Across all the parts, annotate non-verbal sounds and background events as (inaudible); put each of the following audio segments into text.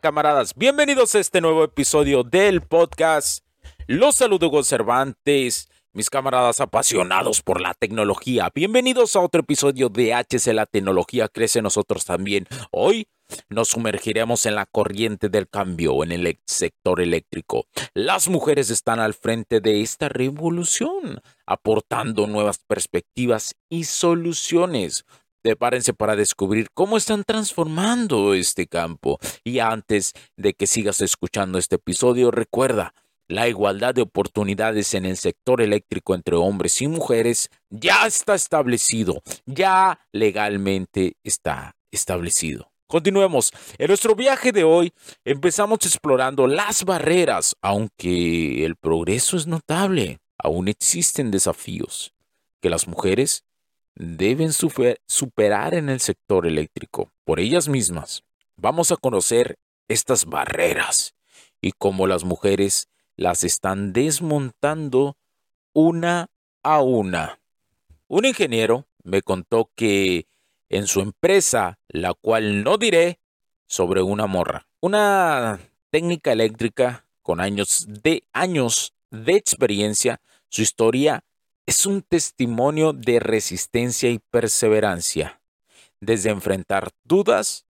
Camaradas? Bienvenidos a este nuevo episodio del podcast. Los saludo, Hugo Cervantes, mis camaradas apasionados por la tecnología. Bienvenidos a otro episodio de HC La Tecnología Crece Nosotros también. Hoy nos sumergiremos en la corriente del cambio en el sector eléctrico. Las mujeres están al frente de esta revolución, aportando nuevas perspectivas y soluciones Prepárense para descubrir cómo están transformando este campo. Y antes de que sigas escuchando este episodio, recuerda, la igualdad de oportunidades en el sector eléctrico entre hombres y mujeres ya está establecido, ya legalmente está establecido. Continuemos. En nuestro viaje de hoy empezamos explorando las barreras, aunque el progreso es notable. Aún existen desafíos que las mujeres deben superar en el sector eléctrico por ellas mismas. Vamos a conocer estas barreras y cómo las mujeres las están desmontando una a una. Un ingeniero me contó que en su empresa, la cual no diré, sobre una morra, una técnica eléctrica con años de años de experiencia, su historia es un testimonio de resistencia y perseverancia, desde enfrentar dudas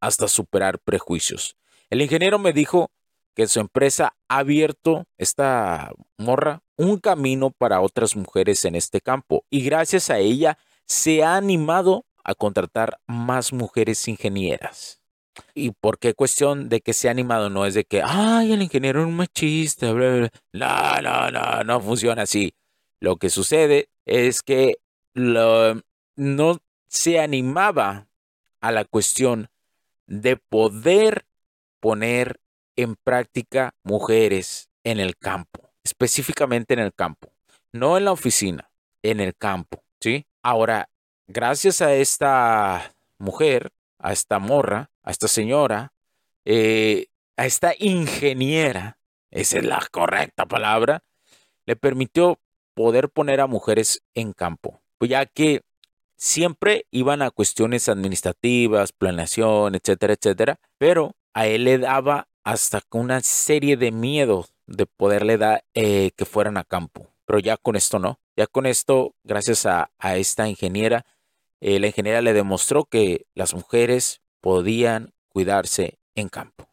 hasta superar prejuicios. El ingeniero me dijo que su empresa ha abierto, esta morra, un camino para otras mujeres en este campo y gracias a ella se ha animado a contratar más mujeres ingenieras. ¿Y por qué cuestión de que se ha animado? No es de que, ay, el ingeniero es un machista, bla, No, no, no, no funciona así. Lo que sucede es que no se animaba a la cuestión de poder poner en práctica mujeres en el campo, específicamente en el campo, no en la oficina, en el campo, ¿sí? Ahora, gracias a esta mujer, a esta morra, a esta señora, eh, a esta ingeniera, esa es la correcta palabra, le permitió poder poner a mujeres en campo, pues ya que siempre iban a cuestiones administrativas, planeación, etcétera, etcétera, pero a él le daba hasta una serie de miedos de poderle dar eh, que fueran a campo, pero ya con esto no, ya con esto, gracias a, esta ingeniera, eh, la ingeniera le demostró que las mujeres podían cuidarse en campo.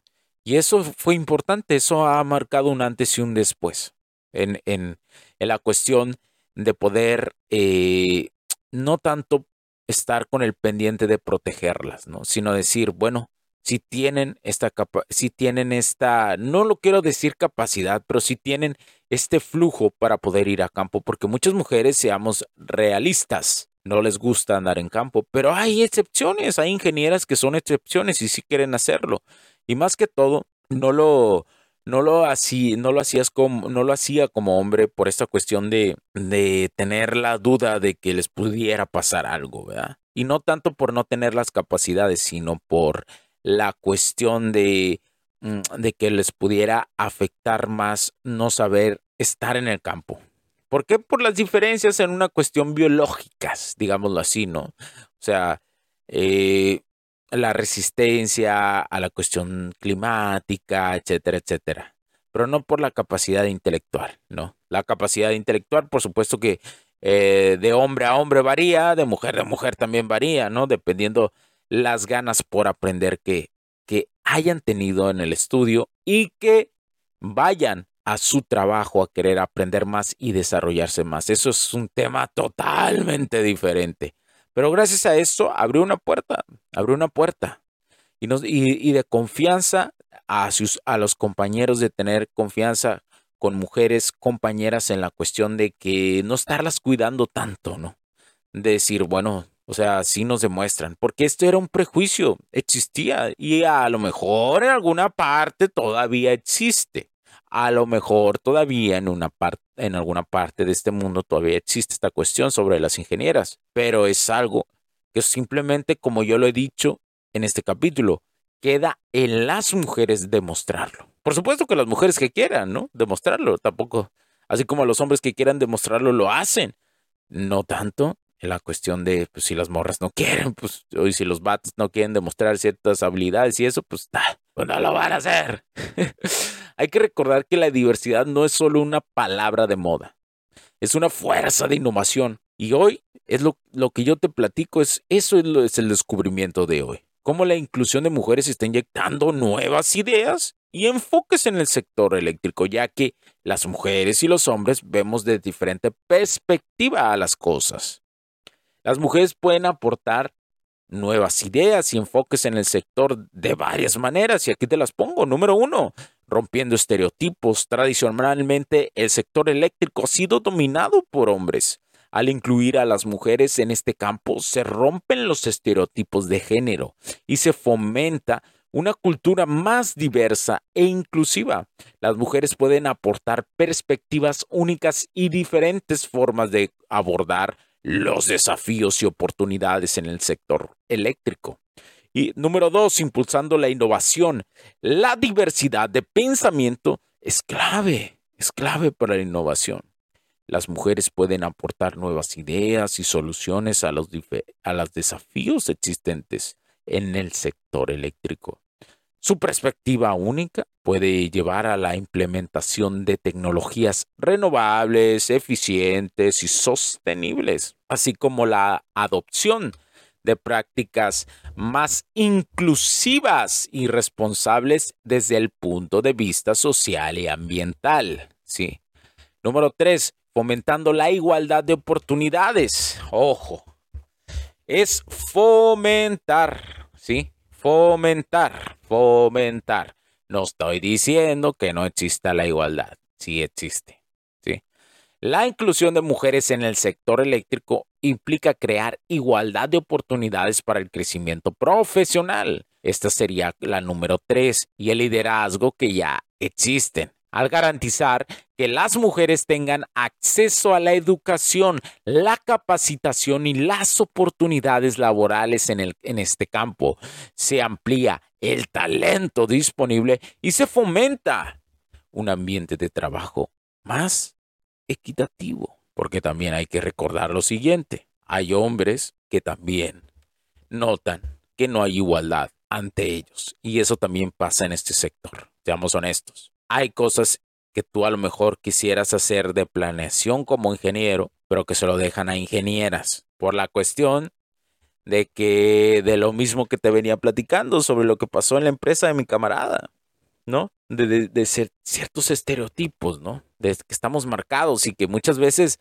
Y eso fue importante, eso ha marcado un antes y un después en, en, en la cuestión de poder eh, no tanto estar con el pendiente de protegerlas, ¿no? Sino decir, bueno, si tienen esta si tienen esta, no lo quiero decir capacidad, pero si tienen este flujo para poder ir a campo, porque muchas mujeres, seamos realistas, no les gusta andar en campo, pero hay excepciones, hay ingenieras que son excepciones y sí quieren hacerlo. Y más que todo, no lo, no lo, no lo hacías como, no lo hacía como hombre por esta cuestión de, de tener la duda de que les pudiera pasar algo, ¿verdad? Y no tanto por no tener las capacidades, sino por la cuestión de, mm, de que les pudiera afectar más no saber estar en el campo. ¿Por qué? Por las diferencias en una cuestión biológicas, digámoslo así, ¿no? O sea, eh, la resistencia a la cuestión climática, etcétera, etcétera. Pero no por la capacidad intelectual, ¿no? La capacidad intelectual, por supuesto que eh, de hombre a hombre varía, de mujer a mujer también varía, ¿no? Dependiendo las ganas por aprender que, que hayan tenido en el estudio y que vayan a su trabajo a querer aprender más y desarrollarse más. Eso es un tema totalmente diferente. Pero gracias a esto abrió una puerta, abrió una puerta. y, y, de confianza a, sus, a los compañeros, de tener confianza con mujeres compañeras en la cuestión de que no estarlas cuidando tanto, ¿no? De decir, bueno, o sea, sí nos demuestran, porque esto era un prejuicio, existía y a lo mejor en alguna parte todavía existe. A lo mejor todavía en una parte en alguna parte de este mundo todavía existe esta cuestión sobre las ingenieras, pero es algo que simplemente, como yo lo he dicho en este capítulo, queda en las mujeres demostrarlo. Por supuesto que las mujeres que quieran, ¿no? Demostrarlo, tampoco. Así como los hombres que quieran demostrarlo lo hacen. No tanto en la cuestión de, pues si las morras no quieren, pues, o si los vatos no quieren demostrar ciertas habilidades y eso, pues, pues no lo van a hacer. (laughs) Hay que recordar que la diversidad no es solo una palabra de moda, es una fuerza de innovación. Y hoy es lo, lo que yo te platico, es, eso es, es el descubrimiento de hoy. Cómo la inclusión de mujeres está inyectando nuevas ideas y enfoques en el sector eléctrico, ya que las mujeres y los hombres vemos de diferente perspectiva a las cosas. Las mujeres pueden aportar nuevas ideas y enfoques en el sector de varias maneras, y aquí te las pongo. Número uno, rompiendo estereotipos. Tradicionalmente, el sector eléctrico ha sido dominado por hombres. Al incluir a las mujeres en este campo, se rompen los estereotipos de género y se fomenta una cultura más diversa e inclusiva. Las mujeres pueden aportar perspectivas únicas y diferentes formas de abordar los desafíos y oportunidades en el sector eléctrico. Y número dos, impulsando la innovación. La diversidad de pensamiento es clave, es clave para la innovación. Las mujeres pueden aportar nuevas ideas y soluciones a los, a los desafíos existentes en el sector eléctrico. Su perspectiva única puede llevar a la implementación de tecnologías renovables, eficientes y sostenibles, así como la adopción de prácticas más inclusivas y responsables desde el punto de vista social y ambiental. Sí. Número tres, fomentando la igualdad de oportunidades. Ojo, es fomentar, ¿sí? Fomentar, fomentar. No estoy diciendo que no exista la igualdad, sí existe. La inclusión de mujeres en el sector eléctrico implica crear igualdad de oportunidades para el crecimiento profesional. Esta sería la número tres y el liderazgo que ya existen al garantizar que las mujeres tengan acceso a la educación, la capacitación y las oportunidades laborales en, el, en este campo. Se amplía el talento disponible y se fomenta un ambiente de trabajo más equitativo. Porque también hay que recordar lo siguiente, hay hombres que también notan que no hay igualdad ante ellos. Y eso también pasa en este sector, seamos honestos hay cosas que tú a lo mejor quisieras hacer de planeación como ingeniero, pero que se lo dejan a ingenieras por la cuestión de que de lo mismo que te venía platicando sobre lo que pasó en la empresa de mi camarada, ¿no? De, de, ciertos estereotipos, ¿no? De que estamos marcados y que muchas veces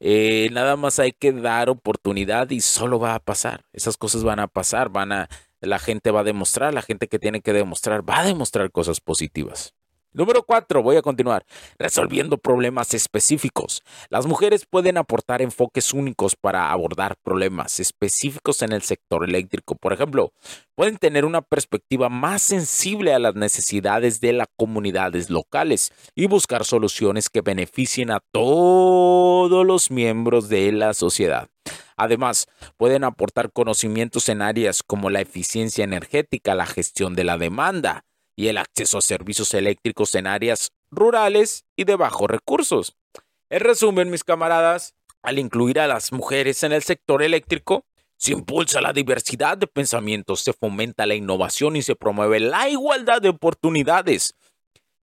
eh, nada más hay que dar oportunidad y solo va a pasar. Esas cosas van a pasar, van a, la gente va a demostrar, la gente que tiene que demostrar va a demostrar cosas positivas. Número 4, voy a continuar. Resolviendo problemas específicos. Las mujeres pueden aportar enfoques únicos para abordar problemas específicos en el sector eléctrico. Por ejemplo, pueden tener una perspectiva más sensible a las necesidades de las comunidades locales y buscar soluciones que beneficien a todos los miembros de la sociedad. Además, pueden aportar conocimientos en áreas como la eficiencia energética, la gestión de la demanda, y el acceso a servicios eléctricos en áreas rurales y de bajos recursos. En resumen, mis camaradas, al incluir a las mujeres en el sector eléctrico, se impulsa la diversidad de pensamientos, se fomenta la innovación y se promueve la igualdad de oportunidades.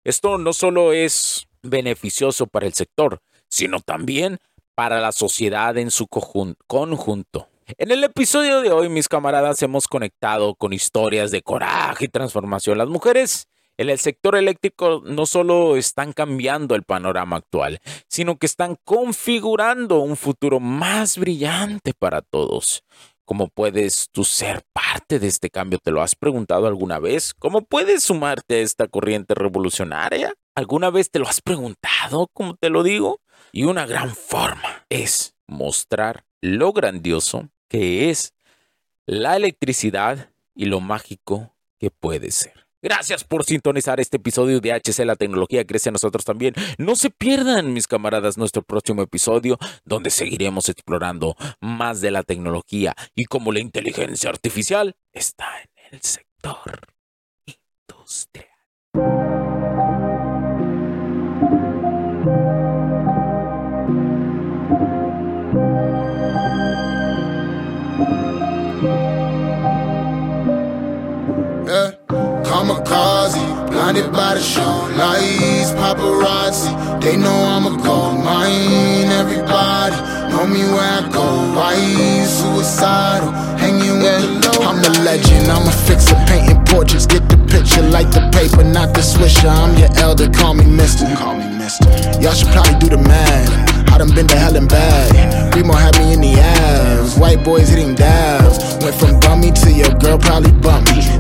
Esto no solo es beneficioso para el sector, sino también para la sociedad en su conjunto. En el episodio de hoy, mis camaradas, hemos conectado con historias de coraje y transformación. Las mujeres en el sector eléctrico no solo están cambiando el panorama actual, sino que están configurando un futuro más brillante para todos. ¿Cómo puedes tú ser parte de este cambio? ¿Te lo has preguntado alguna vez? ¿Cómo puedes sumarte a esta corriente revolucionaria? ¿Alguna vez te lo has preguntado, como te lo digo? Y una gran forma es mostrar lo grandioso que es la electricidad y lo mágico que puede ser. Gracias por sintonizar este episodio de HC La Tecnología Crece en Nosotros también. No se pierdan, mis camaradas, nuestro próximo episodio, donde seguiremos explorando más de la tecnología y cómo la inteligencia artificial está en el sector industrial. Kamikaze. Blinded by the show lights, paparazzi. They know I'm a gold mine. Everybody know me where I go. Why suicidal? Hanging with the low. I'm a legend. I'm a fixer, painting portraits. Get the picture, like the paper, not the swisher. I'm your elder. Call me Mister. Call me Mister. Y'all should probably do the math. I done been to hell and back. Remo had me in the ass. White boys hitting dabs. Went from bummy to your girl probably bump me.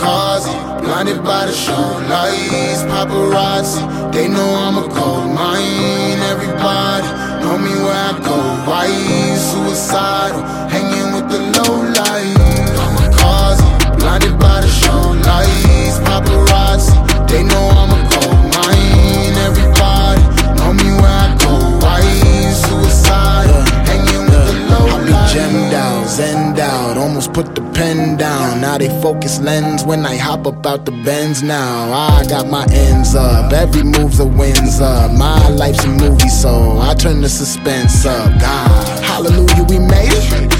Kamikaze, blinded by the show lights, paparazzi. They know I'm a gold mine. Everybody know me where I go. Why suicidal? Hanging Now they focus lens when I hop up out the bends now. I got my ends up, every move's a wins up. My life's a movie, so I turn the suspense up. God, hallelujah, we made it.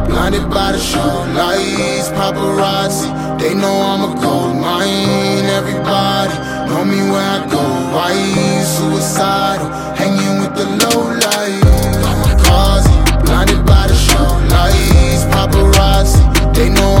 blinded by the show lights, paparazzi. They know I'm a gold mine. Everybody know me where I go. Why suicidal? Hanging with the low light. Kamikaze, blinded by the show lights, paparazzi. They know I'm